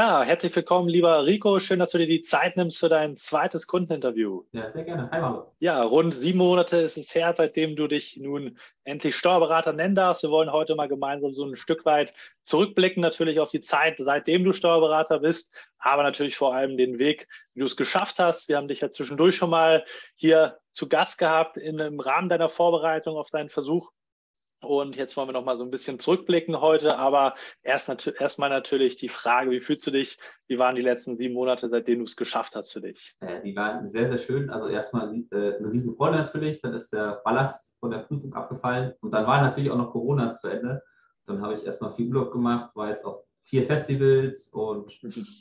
Ja, herzlich willkommen, lieber Rico. Schön, dass du dir die Zeit nimmst für dein zweites Kundeninterview. Ja, sehr gerne. Hi, Marlo. Ja, rund sieben Monate ist es her, seitdem du dich nun endlich Steuerberater nennen darfst. Wir wollen heute mal gemeinsam so ein Stück weit zurückblicken, natürlich auf die Zeit, seitdem du Steuerberater bist, aber natürlich vor allem den Weg, wie du es geschafft hast. Wir haben dich ja zwischendurch schon mal hier zu Gast gehabt in, im Rahmen deiner Vorbereitung auf deinen Versuch und jetzt wollen wir noch mal so ein bisschen zurückblicken heute, aber erst nat erstmal natürlich die Frage, wie fühlst du dich? Wie waren die letzten sieben Monate, seitdem du es geschafft hast für dich? Äh, die waren sehr, sehr schön. Also erstmal äh, eine riesen Freude natürlich. Dann ist der Ballast von der Prüfung abgefallen. Und dann war natürlich auch noch Corona zu Ende. Dann habe ich erstmal viel Urlaub gemacht, war jetzt auf vier Festivals und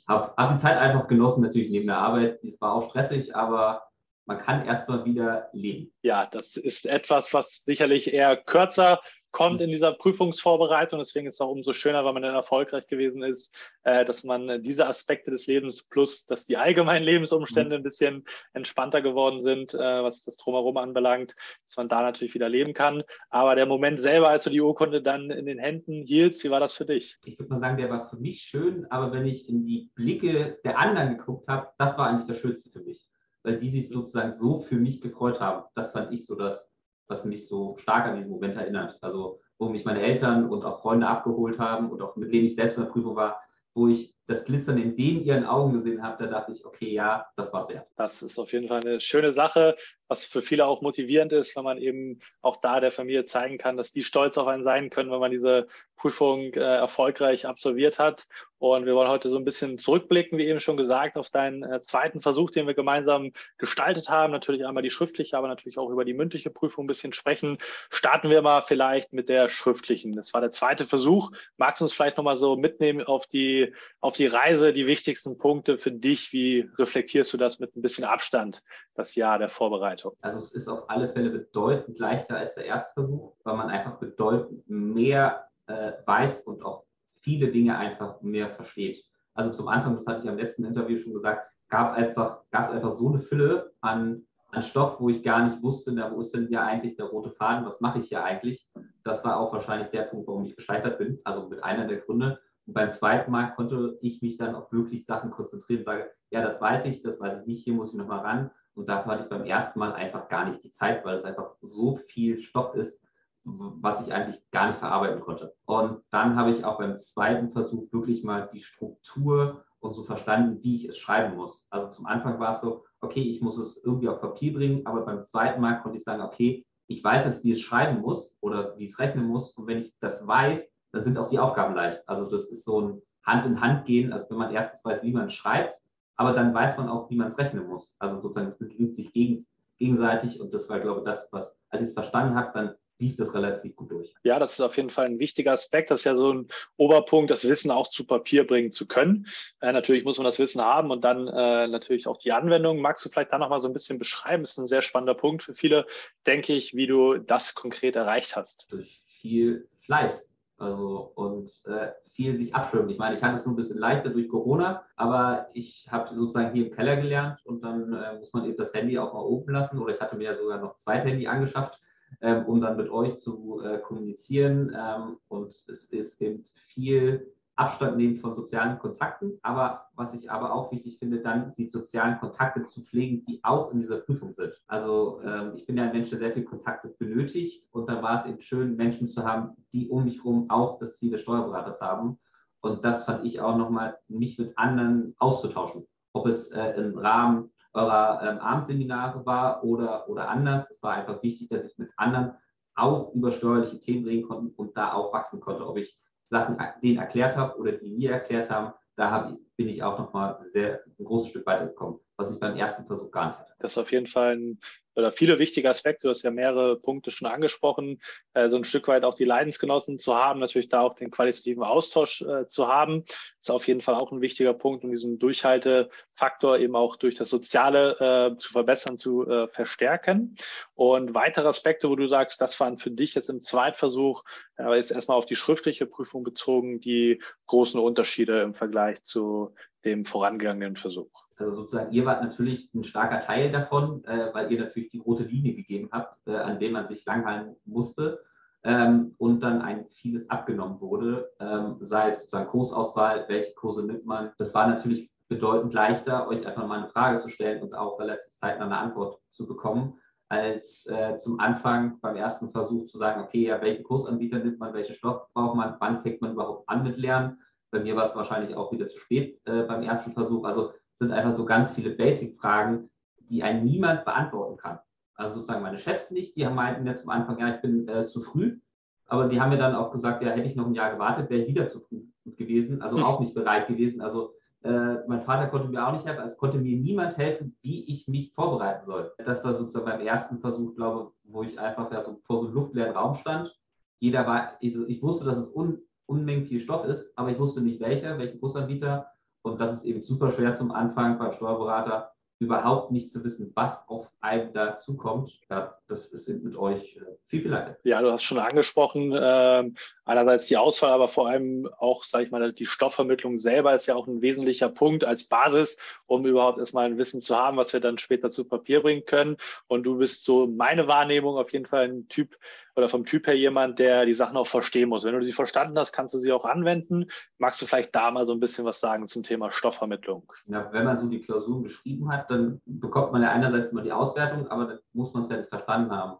habe hab die Zeit einfach genossen, natürlich neben der Arbeit. Das war auch stressig, aber man kann erstmal wieder leben. Ja, das ist etwas, was sicherlich eher kürzer kommt in dieser Prüfungsvorbereitung. Deswegen ist es auch umso schöner, weil man dann erfolgreich gewesen ist, äh, dass man diese Aspekte des Lebens plus, dass die allgemeinen Lebensumstände ein bisschen entspannter geworden sind, äh, was das Drumherum anbelangt, dass man da natürlich wieder leben kann. Aber der Moment selber, als du die Urkunde dann in den Händen hieltst, wie war das für dich? Ich würde mal sagen, der war für mich schön, aber wenn ich in die Blicke der anderen geguckt habe, das war eigentlich das Schönste für mich weil die sich sozusagen so für mich gefreut haben. Das fand ich so das, was mich so stark an diesen Moment erinnert. Also wo mich meine Eltern und auch Freunde abgeholt haben und auch mit denen ich selbst in der Prüfung war, wo ich das Glitzern in den ihren Augen gesehen habe, da dachte ich, okay, ja, das war's wert. Das ist auf jeden Fall eine schöne Sache, was für viele auch motivierend ist, wenn man eben auch da der Familie zeigen kann, dass die stolz auf einen sein können, wenn man diese Prüfung äh, erfolgreich absolviert hat. Und wir wollen heute so ein bisschen zurückblicken, wie eben schon gesagt, auf deinen äh, zweiten Versuch, den wir gemeinsam gestaltet haben. Natürlich einmal die schriftliche, aber natürlich auch über die mündliche Prüfung ein bisschen sprechen. Starten wir mal vielleicht mit der schriftlichen. Das war der zweite Versuch. Magst du uns vielleicht nochmal so mitnehmen auf die, auf die Reise, die wichtigsten Punkte für dich? Wie reflektierst du das mit ein bisschen Abstand, das Jahr der Vorbereitung? Also es ist auf alle Fälle bedeutend leichter als der erste Versuch, weil man einfach bedeutend mehr äh, weiß und auch viele Dinge einfach mehr versteht. Also zum Anfang, das hatte ich am letzten Interview schon gesagt, gab einfach, es einfach so eine Fülle an, an Stoff, wo ich gar nicht wusste, na, wo ist denn ja eigentlich der rote Faden, was mache ich hier eigentlich? Das war auch wahrscheinlich der Punkt, warum ich gescheitert bin, also mit einer der Gründe. Und beim zweiten Mal konnte ich mich dann auf wirklich Sachen konzentrieren, sage, ja, das weiß ich, das weiß ich nicht, hier muss ich nochmal ran. Und dafür hatte ich beim ersten Mal einfach gar nicht die Zeit, weil es einfach so viel Stoff ist, was ich eigentlich gar nicht verarbeiten konnte. Und dann habe ich auch beim zweiten Versuch wirklich mal die Struktur und so verstanden, wie ich es schreiben muss. Also zum Anfang war es so, okay, ich muss es irgendwie auf Papier bringen, aber beim zweiten Mal konnte ich sagen, okay, ich weiß jetzt, wie es schreiben muss oder wie es rechnen muss. Und wenn ich das weiß, dann sind auch die Aufgaben leicht. Also das ist so ein Hand in Hand gehen, als wenn man erstens weiß, wie man schreibt, aber dann weiß man auch, wie man es rechnen muss. Also sozusagen, es bedingt sich gegen, gegenseitig und das war, glaube ich, das, was, als ich es verstanden habe, dann lief das relativ gut durch. Ja, das ist auf jeden Fall ein wichtiger Aspekt. Das ist ja so ein Oberpunkt, das Wissen auch zu Papier bringen zu können. Äh, natürlich muss man das Wissen haben und dann äh, natürlich auch die Anwendung. Magst du vielleicht da nochmal so ein bisschen beschreiben? Das ist ein sehr spannender Punkt für viele, denke ich, wie du das konkret erreicht hast. Durch viel Fleiß. Also und äh, viel sich abschirmen. Ich meine, ich hatte es nur ein bisschen leichter durch Corona, aber ich habe sozusagen hier im Keller gelernt und dann äh, muss man eben das Handy auch mal oben lassen. Oder ich hatte mir ja sogar noch zwei Handy angeschafft ähm, um dann mit euch zu äh, kommunizieren. Ähm, und es ist eben viel Abstand nehmen von sozialen Kontakten. Aber was ich aber auch wichtig finde, dann die sozialen Kontakte zu pflegen, die auch in dieser Prüfung sind. Also ähm, ich bin ja ein Mensch, der sehr viel Kontakte benötigt. Und da war es eben schön, Menschen zu haben, die um mich herum auch das Ziel des Steuerberaters haben. Und das fand ich auch nochmal, mich mit anderen auszutauschen. Ob es äh, im Rahmen eurer ähm, Abendseminare war oder, oder anders. Es war einfach wichtig, dass ich mit anderen auch über steuerliche Themen reden konnte und da auch wachsen konnte. Ob ich Sachen denen erklärt habe oder die mir erklärt haben, da hab, bin ich auch nochmal sehr ein großes Stück weitergekommen, was ich beim ersten Versuch gar nicht hatte. Das ist auf jeden Fall ein oder viele wichtige Aspekte. Du hast ja mehrere Punkte schon angesprochen, äh, so ein Stück weit auch die Leidensgenossen zu haben, natürlich da auch den qualitativen Austausch äh, zu haben, ist auf jeden Fall auch ein wichtiger Punkt, um diesen Durchhaltefaktor eben auch durch das Soziale äh, zu verbessern, zu äh, verstärken. Und weitere Aspekte, wo du sagst, das waren für dich jetzt im Zweitversuch, aber jetzt erstmal auf die schriftliche Prüfung bezogen, die großen Unterschiede im Vergleich zu dem vorangegangenen Versuch. Also sozusagen, ihr wart natürlich ein starker Teil davon, äh, weil ihr natürlich die rote Linie gegeben habt, äh, an dem man sich langhalten musste. ähm, und dann ein vieles abgenommen wurde, ähm, sei es sozusagen Kursauswahl, welche Kurse nimmt man. Das war natürlich bedeutend leichter, euch einfach mal eine Frage zu stellen und auch relativ zeitnah eine Antwort zu bekommen, als äh, zum Anfang beim ersten Versuch zu sagen, okay, ja, welchen Kursanbieter nimmt man, welchen Stoff braucht man, wann fängt man überhaupt an mit Lernen. Bei mir war es wahrscheinlich auch wieder zu spät äh, beim ersten Versuch. Also sind einfach so ganz viele Basic-Fragen, die ein niemand beantworten kann. Also sozusagen meine Chefs nicht, die meinten ja zum Anfang, ja, ich bin äh, zu früh. Aber die haben mir dann auch gesagt, ja, hätte ich noch ein Jahr gewartet, wäre ich wieder zu früh gewesen, also hm. auch nicht bereit gewesen. Also äh, mein Vater konnte mir auch nicht helfen, es konnte mir niemand helfen, wie ich mich vorbereiten soll. Das war sozusagen beim ersten Versuch, glaube ich, wo ich einfach ja, so vor so einem luftleeren Raum stand. Jeder war, ich, ich wusste, dass es un, Unmengen viel Stoff ist, aber ich wusste nicht welcher, welchen Busanbieter. Und das ist eben super schwer zum Anfang beim Steuerberater, überhaupt nicht zu wissen, was auf einem da zukommt. Ja, das ist mit euch äh, viel, viel leichter. Ja, du hast schon angesprochen, äh, einerseits die Auswahl, aber vor allem auch, sage ich mal, die Stoffvermittlung selber ist ja auch ein wesentlicher Punkt als Basis, um überhaupt erstmal ein Wissen zu haben, was wir dann später zu Papier bringen können. Und du bist so meine Wahrnehmung auf jeden Fall ein Typ, oder vom Typ her jemand, der die Sachen auch verstehen muss. Wenn du sie verstanden hast, kannst du sie auch anwenden. Magst du vielleicht da mal so ein bisschen was sagen zum Thema Stoffvermittlung? Ja, wenn man so die Klausuren geschrieben hat, dann bekommt man ja einerseits immer die Auswertung, aber dann muss man es ja nicht verstanden haben.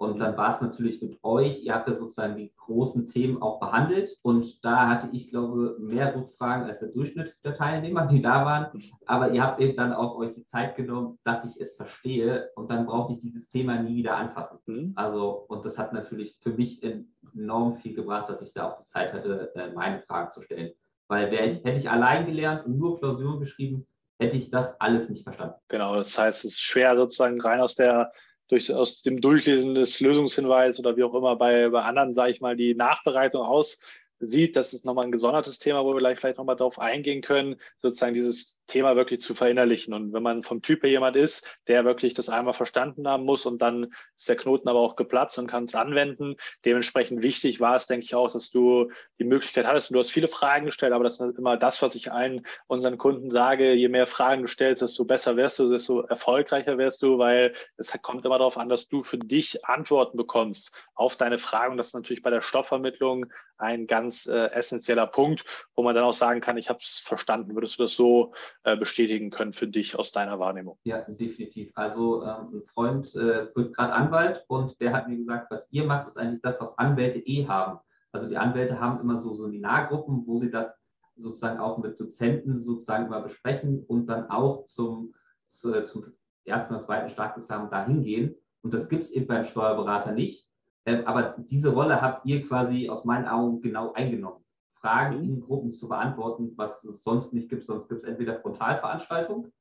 Und dann war es natürlich mit euch, ihr habt ja sozusagen die großen Themen auch behandelt. Und da hatte ich, glaube mehr Rückfragen als der Durchschnitt der Teilnehmer, die da waren. Aber ihr habt eben dann auch euch die Zeit genommen, dass ich es verstehe. Und dann brauchte ich dieses Thema nie wieder anfassen. Mhm. Also, und das hat natürlich für mich enorm viel gebracht, dass ich da auch die Zeit hatte, äh, meine Fragen zu stellen. Weil wäre ich, hätte ich allein gelernt und nur Klausuren geschrieben, hätte ich das alles nicht verstanden. Genau, das heißt, es ist schwer sozusagen rein aus der durch, aus dem Durchlesen des Lösungshinweises oder wie auch immer bei, bei anderen, sage ich mal, die Nachbereitung aus sieht, das ist nochmal ein gesondertes Thema, wo wir gleich vielleicht nochmal darauf eingehen können, sozusagen dieses Thema wirklich zu verinnerlichen. Und wenn man vom Typ her jemand ist, der wirklich das einmal verstanden haben muss und dann ist der Knoten aber auch geplatzt und kann es anwenden. Dementsprechend wichtig war es, denke ich auch, dass du die Möglichkeit hattest und du hast viele Fragen gestellt, aber das ist immer das, was ich allen unseren Kunden sage, je mehr Fragen du stellst, desto besser wirst du, desto erfolgreicher wirst du, weil es kommt immer darauf an, dass du für dich Antworten bekommst auf deine Fragen. Das ist natürlich bei der Stoffvermittlung ein ganz äh, essentieller Punkt, wo man dann auch sagen kann, ich habe es verstanden. Würdest du das so äh, bestätigen können für dich aus deiner Wahrnehmung? Ja, definitiv. Also ähm, ein Freund äh, wird gerade Anwalt und der hat mir gesagt, was ihr macht, ist eigentlich das, was Anwälte eh haben. Also die Anwälte haben immer so Seminargruppen, wo sie das sozusagen auch mit Dozenten sozusagen immer besprechen und dann auch zum, zu, äh, zum ersten oder zweiten Staatsexamen dahin gehen. Und das gibt es eben beim Steuerberater nicht. Ähm, aber diese Rolle habt ihr quasi aus meinen Augen genau eingenommen. Fragen mhm. in Gruppen zu beantworten, was es sonst nicht gibt. Sonst gibt es entweder Frontalveranstaltungen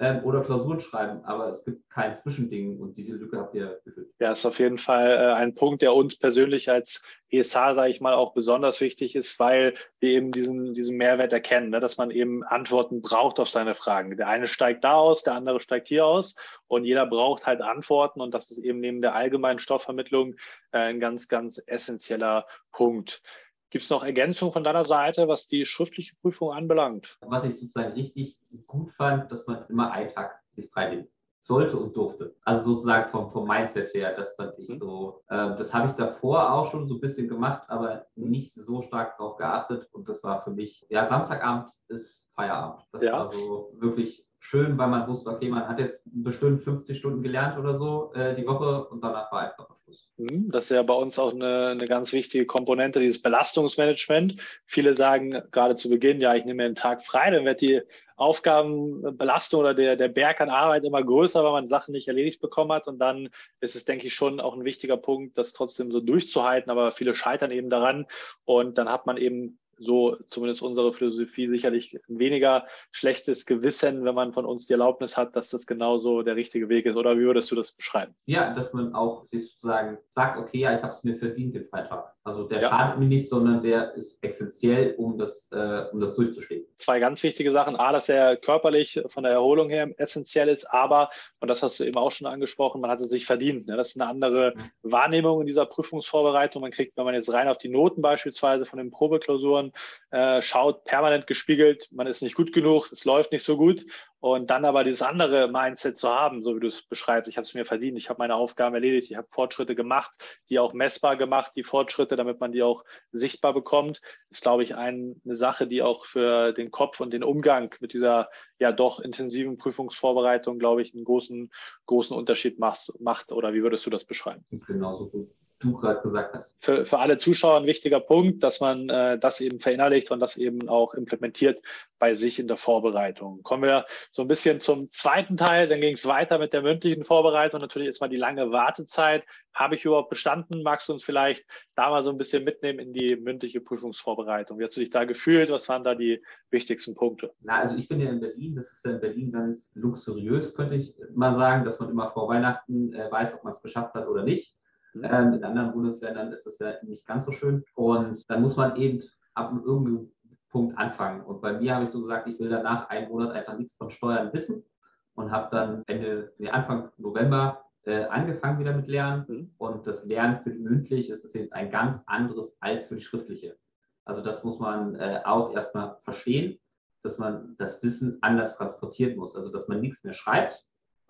ähm, oder Klausuren schreiben, aber es gibt kein Zwischending und diese Lücke habt ihr gefüllt. Ja, ist auf jeden Fall äh, ein Punkt, der uns persönlich als ESH, sage ich mal, auch besonders wichtig ist, weil wir eben diesen, diesen Mehrwert erkennen, ne, dass man eben Antworten braucht auf seine Fragen. Der eine steigt da aus, der andere steigt hier aus und jeder braucht halt Antworten und das ist eben neben der allgemeinen Stoffvermittlung äh, ein ganz, ganz essentieller Punkt. Gibt es noch Ergänzungen von deiner Seite, was die schriftliche Prüfung anbelangt? Was ich sozusagen richtig gut fand, dass man immer einen Tag sich freinehmen sollte und durfte. Also sozusagen vom, vom Mindset her, das fand ich mhm. so. Äh, das habe ich davor auch schon so ein bisschen gemacht, aber nicht so stark darauf geachtet. Und das war für mich, ja, Samstagabend ist Feierabend. Das ja. war so wirklich schön, weil man wusste, okay, man hat jetzt bestimmt 50 Stunden gelernt oder so äh, die Woche und danach war einfach das ist ja bei uns auch eine, eine ganz wichtige Komponente, dieses Belastungsmanagement. Viele sagen gerade zu Beginn, ja, ich nehme mir einen Tag frei, dann wird die Aufgabenbelastung oder der, der Berg an Arbeit immer größer, weil man Sachen nicht erledigt bekommen hat. Und dann ist es, denke ich, schon auch ein wichtiger Punkt, das trotzdem so durchzuhalten. Aber viele scheitern eben daran. Und dann hat man eben so zumindest unsere Philosophie sicherlich weniger schlechtes Gewissen, wenn man von uns die Erlaubnis hat, dass das genauso der richtige Weg ist. Oder wie würdest du das beschreiben? Ja, dass man auch sich sozusagen sagt, okay, ja, ich habe es mir verdient, den Freitag. Also der ja. schadet mir nicht, sondern der ist essentiell, um das, äh, um das durchzustehen. Zwei ganz wichtige Sachen. A, dass er körperlich von der Erholung her essentiell ist, aber, und das hast du eben auch schon angesprochen, man hat es sich verdient. Ne? Das ist eine andere mhm. Wahrnehmung in dieser Prüfungsvorbereitung. Man kriegt, wenn man jetzt rein auf die Noten beispielsweise von den Probeklausuren äh, schaut, permanent gespiegelt, man ist nicht gut genug, es läuft nicht so gut. Und dann aber dieses andere Mindset zu haben, so wie du es beschreibst, ich habe es mir verdient, ich habe meine Aufgaben erledigt, ich habe Fortschritte gemacht, die auch messbar gemacht, die Fortschritte, damit man die auch sichtbar bekommt, ist, glaube ich, ein, eine Sache, die auch für den Kopf und den Umgang mit dieser ja doch intensiven Prüfungsvorbereitung, glaube ich, einen großen, großen Unterschied macht, macht. Oder wie würdest du das beschreiben? Genauso gut du gerade gesagt hast. Für, für alle Zuschauer ein wichtiger Punkt, dass man äh, das eben verinnerlicht und das eben auch implementiert bei sich in der Vorbereitung. Kommen wir so ein bisschen zum zweiten Teil, dann ging es weiter mit der mündlichen Vorbereitung. Natürlich ist mal die lange Wartezeit. Habe ich überhaupt bestanden? Magst du uns vielleicht da mal so ein bisschen mitnehmen in die mündliche Prüfungsvorbereitung? Wie hast du dich da gefühlt? Was waren da die wichtigsten Punkte? Na, also ich bin ja in Berlin. Das ist ja in Berlin ganz luxuriös, könnte ich mal sagen, dass man immer vor Weihnachten äh, weiß, ob man es geschafft hat oder nicht. Ähm, in anderen Bundesländern ist das ja nicht ganz so schön. Und dann muss man eben ab einem irgendeinem Punkt anfangen. Und bei mir habe ich so gesagt, ich will danach einen Monat einfach nichts von Steuern wissen und habe dann Ende, nee, Anfang November äh, angefangen wieder mit Lernen. Mhm. Und das Lernen für die mündliche ist eben ein ganz anderes als für die schriftliche. Also das muss man äh, auch erstmal verstehen, dass man das Wissen anders transportieren muss. Also dass man nichts mehr schreibt,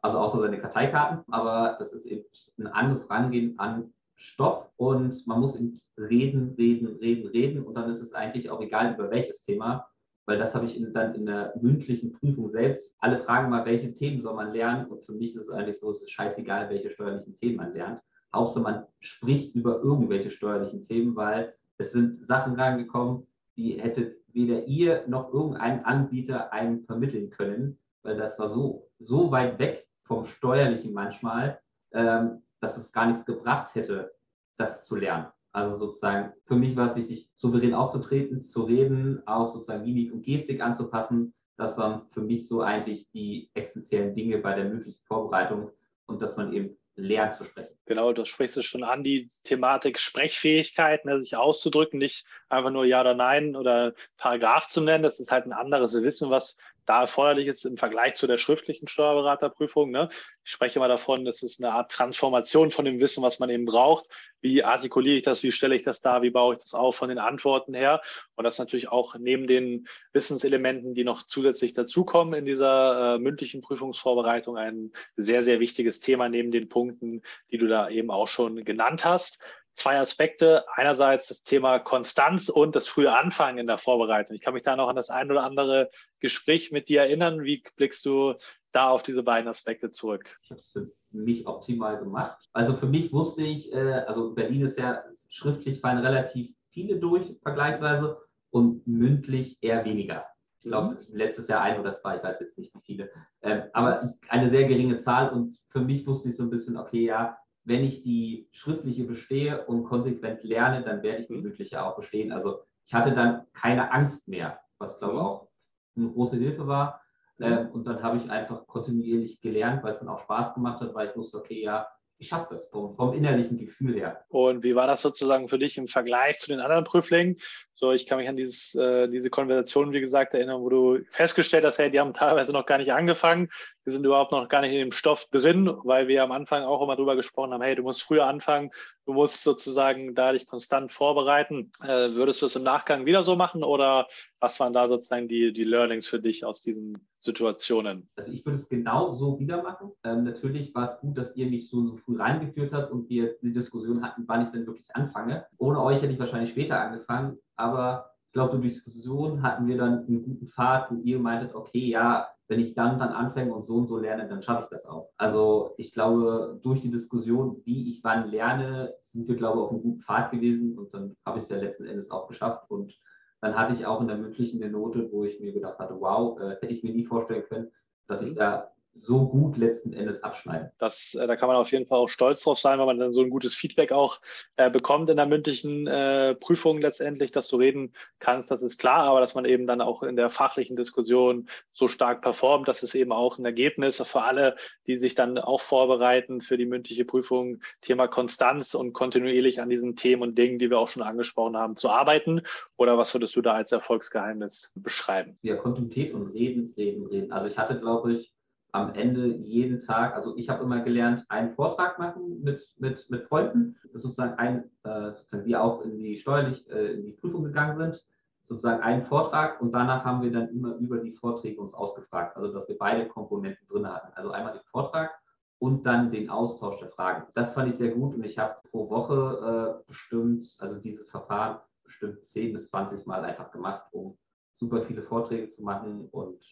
also außer seine Karteikarten, aber das ist eben ein anderes Rangehen an Stoff und man muss eben reden, reden, reden, reden und dann ist es eigentlich auch egal über welches Thema, weil das habe ich dann in der mündlichen Prüfung selbst. Alle fragen mal, welche Themen soll man lernen und für mich ist es eigentlich so, es ist scheißegal, welche steuerlichen Themen man lernt. Hauptsache man spricht über irgendwelche steuerlichen Themen, weil es sind Sachen reingekommen, die hätte weder ihr noch irgendein Anbieter einem vermitteln können, weil das war so, so weit weg vom Steuerlichen manchmal, ähm, dass es gar nichts gebracht hätte, das zu lernen. Also sozusagen, für mich war es wichtig, souverän aufzutreten, zu reden, auch sozusagen Mimik und Gestik anzupassen. Das waren für mich so eigentlich die essentiellen Dinge bei der möglichen Vorbereitung und dass man eben lernt zu sprechen. Genau, das sprichst du schon an, die Thematik Sprechfähigkeit, ne, sich auszudrücken, nicht einfach nur Ja oder Nein oder Paragraph zu nennen. Das ist halt ein anderes Wissen, was da erforderlich ist im Vergleich zu der schriftlichen Steuerberaterprüfung. Ne? Ich spreche mal davon, das ist eine Art Transformation von dem Wissen, was man eben braucht. Wie artikuliere ich das? Wie stelle ich das dar? Wie baue ich das auf von den Antworten her? Und das natürlich auch neben den Wissenselementen, die noch zusätzlich dazukommen in dieser äh, mündlichen Prüfungsvorbereitung, ein sehr, sehr wichtiges Thema neben den Punkten, die du da eben auch schon genannt hast zwei Aspekte. Einerseits das Thema Konstanz und das frühe Anfangen in der Vorbereitung. Ich kann mich da noch an das ein oder andere Gespräch mit dir erinnern. Wie blickst du da auf diese beiden Aspekte zurück? Ich habe es für mich optimal gemacht. Also für mich wusste ich, äh, also Berlin ist ja schriftlich fallen relativ viele durch, vergleichsweise, und mündlich eher weniger. Ich glaube, mhm. letztes Jahr ein oder zwei, ich weiß jetzt nicht wie viele. Ähm, aber eine sehr geringe Zahl und für mich wusste ich so ein bisschen, okay, ja, wenn ich die schriftliche bestehe und konsequent lerne, dann werde ich die mündliche auch bestehen. Also ich hatte dann keine Angst mehr, was glaube ich auch eine große Hilfe war. Ähm, und dann habe ich einfach kontinuierlich gelernt, weil es dann auch Spaß gemacht hat, weil ich wusste, okay, ja, ich schaffe das vom, vom innerlichen Gefühl her. Und wie war das sozusagen für dich im Vergleich zu den anderen Prüflingen? So, ich kann mich an dieses, äh, diese Konversation, wie gesagt, erinnern, wo du festgestellt hast, hey, die haben teilweise noch gar nicht angefangen, die sind überhaupt noch gar nicht in dem Stoff drin, weil wir am Anfang auch immer drüber gesprochen haben, hey, du musst früher anfangen, du musst sozusagen da dich konstant vorbereiten. Äh, würdest du es im Nachgang wieder so machen oder was waren da sozusagen die, die Learnings für dich aus diesen Situationen? Also ich würde es genau so wieder machen. Ähm, natürlich war es gut, dass ihr mich so, so früh reingeführt habt und wir die Diskussion hatten, wann ich denn wirklich anfange. Ohne euch hätte ich wahrscheinlich später angefangen aber ich glaube, durch die Diskussion hatten wir dann einen guten Pfad, wo ihr meintet, okay, ja, wenn ich dann dann anfange und so und so lerne, dann schaffe ich das auch. Also ich glaube, durch die Diskussion, wie ich wann lerne, sind wir, glaube ich, auf einem guten Pfad gewesen und dann habe ich es ja letzten Endes auch geschafft und dann hatte ich auch in der mündlichen eine Note, wo ich mir gedacht hatte, wow, äh, hätte ich mir nie vorstellen können, dass ich mhm. da so gut letzten Endes abschneiden. Das, äh, da kann man auf jeden Fall auch stolz drauf sein, weil man dann so ein gutes Feedback auch äh, bekommt in der mündlichen äh, Prüfung letztendlich, dass du reden kannst, das ist klar, aber dass man eben dann auch in der fachlichen Diskussion so stark performt, das ist eben auch ein Ergebnis für alle, die sich dann auch vorbereiten für die mündliche Prüfung, Thema Konstanz und kontinuierlich an diesen Themen und Dingen, die wir auch schon angesprochen haben, zu arbeiten. Oder was würdest du da als Erfolgsgeheimnis beschreiben? Ja, Kontinuität und reden, reden, reden. Also ich hatte, glaube ich, am Ende jeden Tag, also ich habe immer gelernt, einen Vortrag machen mit, mit, mit Freunden, das sozusagen ein, äh, sozusagen die auch in die steuerlich, äh, in die Prüfung gegangen sind. sozusagen einen Vortrag und danach haben wir dann immer über die Vorträge uns ausgefragt. Also dass wir beide Komponenten drin hatten. Also einmal den Vortrag und dann den Austausch der Fragen. Das fand ich sehr gut und ich habe pro Woche äh, bestimmt, also dieses Verfahren bestimmt 10 bis 20 Mal einfach gemacht, um super viele Vorträge zu machen und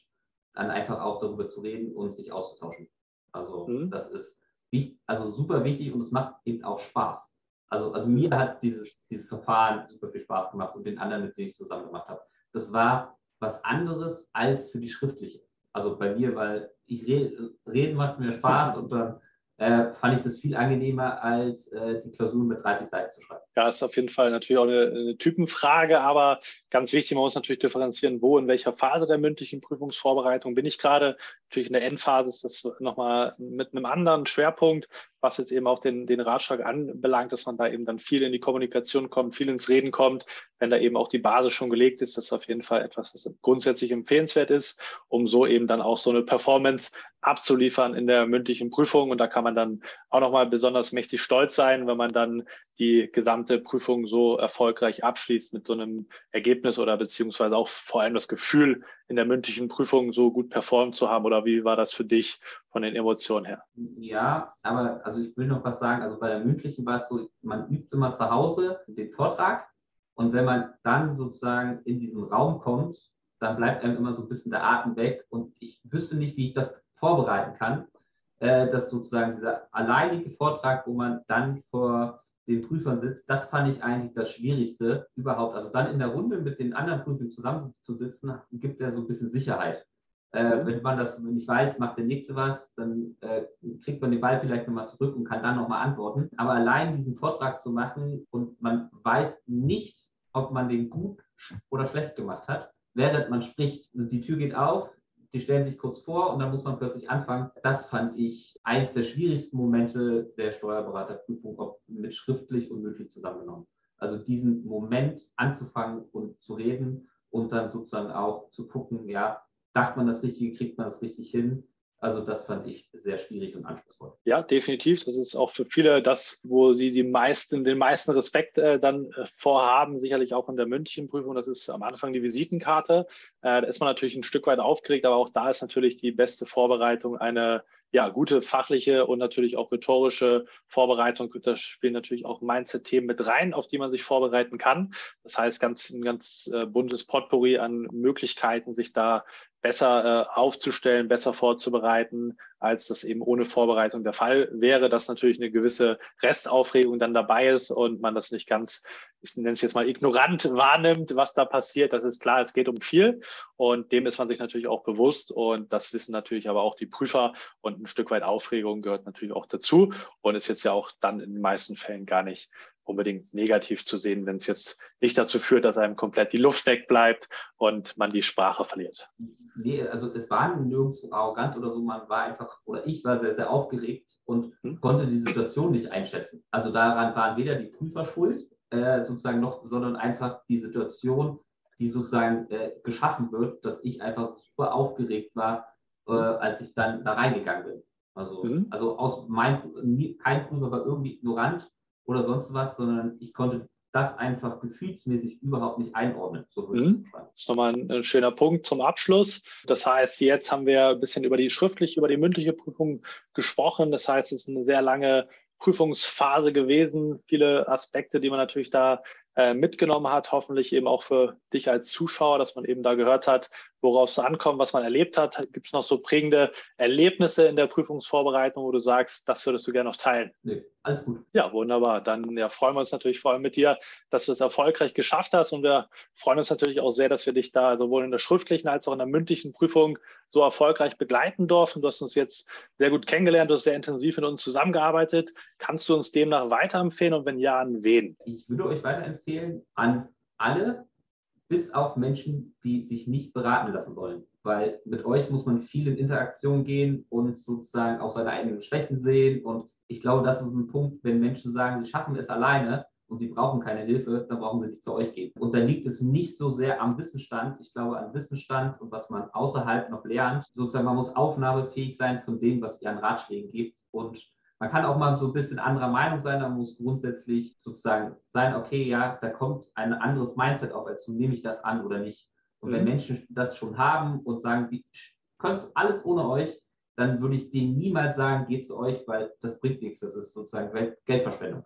dann einfach auch darüber zu reden und sich auszutauschen. Also mhm. das ist wichtig, also super wichtig und es macht eben auch Spaß. Also, also mir hat dieses, dieses Verfahren super viel Spaß gemacht und den anderen, mit denen ich zusammen gemacht habe. Das war was anderes als für die schriftliche. Also bei mir, weil ich rede, reden macht mir Spaß und dann äh, fand ich das viel angenehmer, als äh, die Klausuren mit 30 Seiten zu schreiben. Ja, ist auf jeden Fall natürlich auch eine, eine, Typenfrage, aber ganz wichtig, man muss natürlich differenzieren, wo, in welcher Phase der mündlichen Prüfungsvorbereitung bin ich gerade. Natürlich in der Endphase ist das nochmal mit einem anderen Schwerpunkt, was jetzt eben auch den, den Ratschlag anbelangt, dass man da eben dann viel in die Kommunikation kommt, viel ins Reden kommt, wenn da eben auch die Basis schon gelegt ist, das ist auf jeden Fall etwas, was grundsätzlich empfehlenswert ist, um so eben dann auch so eine Performance abzuliefern in der mündlichen Prüfung. Und da kann man dann auch nochmal besonders mächtig stolz sein, wenn man dann die gesamte Prüfung so erfolgreich abschließt mit so einem Ergebnis oder beziehungsweise auch vor allem das Gefühl, in der mündlichen Prüfung so gut performt zu haben? Oder wie war das für dich von den Emotionen her? Ja, aber also ich will noch was sagen. Also bei der mündlichen war es so, man übt immer zu Hause den Vortrag und wenn man dann sozusagen in diesen Raum kommt, dann bleibt einem immer so ein bisschen der Atem weg und ich wüsste nicht, wie ich das vorbereiten kann, äh, dass sozusagen dieser alleinige Vortrag, wo man dann vor den Prüfern sitzt, das fand ich eigentlich das Schwierigste überhaupt. Also dann in der Runde mit den anderen Prüfern zusammenzusitzen, gibt ja so ein bisschen Sicherheit. Äh, mhm. wenn man das nicht weiß, macht der Nächste was, dann äh, kriegt man den Ball vielleicht nochmal zurück und kann dann nochmal antworten. Aber allein diesen Vortrag zu machen und man weiß nicht, ob man den gut oder schlecht gemacht hat, während man spricht. Also die Tür geht auf, die stellen sich kurz vor und dann muss man plötzlich anfangen. Das fand ich eines der schwierigsten Momente der Steuerberaterprüfung, ob mit schriftlich und mündlich zusammengenommen. Also diesen Moment anzufangen und zu reden und dann sozusagen auch zu gucken, ja, sagt man das Richtige, kriegt man das richtig hin also das fand ich sehr schwierig und anspruchsvoll. Ja, definitiv. Das ist auch für viele das, wo sie die meisten, den meisten Respekt äh, dann äh, vorhaben, sicherlich auch in der mündlichen Prüfung. Das ist am Anfang die Visitenkarte. Äh, da ist man natürlich ein Stück weit aufgeregt, aber auch da ist natürlich die beste Vorbereitung eine ja, gute fachliche und natürlich auch rhetorische Vorbereitung. Da spielen natürlich auch Mindset-Themen mit rein, auf die man sich vorbereiten kann. Das heißt, ganz, ein ganz äh, buntes Potpourri an Möglichkeiten, sich da besser äh, aufzustellen, besser vorzubereiten, als das eben ohne Vorbereitung der Fall wäre, dass natürlich eine gewisse Restaufregung dann dabei ist und man das nicht ganz, ich nenne es jetzt mal ignorant wahrnimmt, was da passiert. Das ist klar, es geht um viel und dem ist man sich natürlich auch bewusst und das wissen natürlich aber auch die Prüfer und ein Stück weit Aufregung gehört natürlich auch dazu und ist jetzt ja auch dann in den meisten Fällen gar nicht unbedingt negativ zu sehen, wenn es jetzt nicht dazu führt, dass einem komplett die Luft wegbleibt und man die Sprache verliert. Nee, also es war nirgendwo arrogant oder so, man war einfach, oder ich war sehr, sehr aufgeregt und hm? konnte die Situation nicht einschätzen. Also daran waren weder die Prüfer schuld, äh, sozusagen noch, sondern einfach die Situation, die sozusagen äh, geschaffen wird, dass ich einfach super aufgeregt war, äh, als ich dann da reingegangen bin. Also, mhm. also aus mein, kein Prüfer war irgendwie ignorant oder sonst was, sondern ich konnte das einfach gefühlsmäßig überhaupt nicht einordnen. So mhm. Das ist nochmal ein, ein, schöner Punkt zum Abschluss. Das heißt, jetzt haben wir ein bisschen über die schriftliche, über die mündliche Prüfung gesprochen. Das heißt, es ist eine sehr lange Prüfungsphase gewesen. Viele Aspekte, die man natürlich da äh, mitgenommen hat, hoffentlich eben auch für dich als Zuschauer, dass man eben da gehört hat, worauf es ankommt, was man erlebt hat. Gibt es noch so prägende Erlebnisse in der Prüfungsvorbereitung, wo du sagst, das würdest du gerne noch teilen? Nee, alles gut. Ja, wunderbar. Dann ja, freuen wir uns natürlich vor allem mit dir, dass du es erfolgreich geschafft hast. Und wir freuen uns natürlich auch sehr, dass wir dich da sowohl in der schriftlichen als auch in der mündlichen Prüfung so erfolgreich begleiten durften. Du hast uns jetzt sehr gut kennengelernt, du hast sehr intensiv mit uns zusammengearbeitet. Kannst du uns demnach weiterempfehlen und wenn ja, an wen? Ich würde euch weiterempfehlen an alle, bis auf Menschen, die sich nicht beraten lassen wollen. Weil mit euch muss man viel in Interaktion gehen und sozusagen auch seine eigenen Schwächen sehen. Und ich glaube, das ist ein Punkt, wenn Menschen sagen, sie schaffen es alleine und sie brauchen keine Hilfe, dann brauchen sie nicht zu euch gehen. Und da liegt es nicht so sehr am Wissensstand. Ich glaube, an Wissensstand und was man außerhalb noch lernt. Sozusagen, man muss aufnahmefähig sein von dem, was ihr an Ratschlägen gibt. Und man kann auch mal so ein bisschen anderer Meinung sein, man muss grundsätzlich sozusagen sein, okay, ja, da kommt ein anderes Mindset auf, als nehme ich das an oder nicht. Und mhm. wenn Menschen das schon haben und sagen, die können alles ohne euch, dann würde ich denen niemals sagen, geht zu euch, weil das bringt nichts. Das ist sozusagen Geldverschwendung.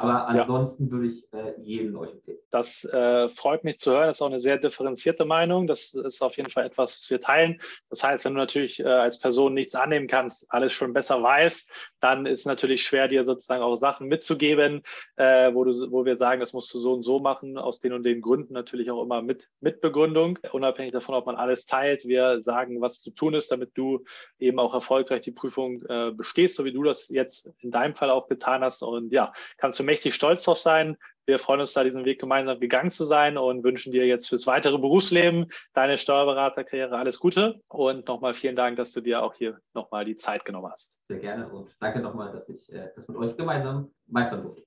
Aber ansonsten ja. würde ich äh, jedem euch empfehlen. Das äh, freut mich zu hören. Das ist auch eine sehr differenzierte Meinung. Das ist auf jeden Fall etwas, was wir teilen. Das heißt, wenn du natürlich äh, als Person nichts annehmen kannst, alles schon besser weißt, dann ist natürlich schwer, dir sozusagen auch Sachen mitzugeben, äh, wo, du, wo wir sagen, das musst du so und so machen, aus den und den Gründen natürlich auch immer mit, mit Begründung, unabhängig davon, ob man alles teilt. Wir sagen, was zu tun ist, damit du eben auch erfolgreich die Prüfung äh, bestehst, so wie du das jetzt in deinem Fall auch getan hast. Und ja, kannst du mächtig stolz drauf sein. Wir freuen uns da, diesen Weg gemeinsam gegangen zu sein und wünschen dir jetzt fürs weitere Berufsleben, deine Steuerberaterkarriere alles Gute. Und nochmal vielen Dank, dass du dir auch hier nochmal die Zeit genommen hast. Sehr gerne und danke nochmal, dass ich äh, das mit euch gemeinsam meistern durfte.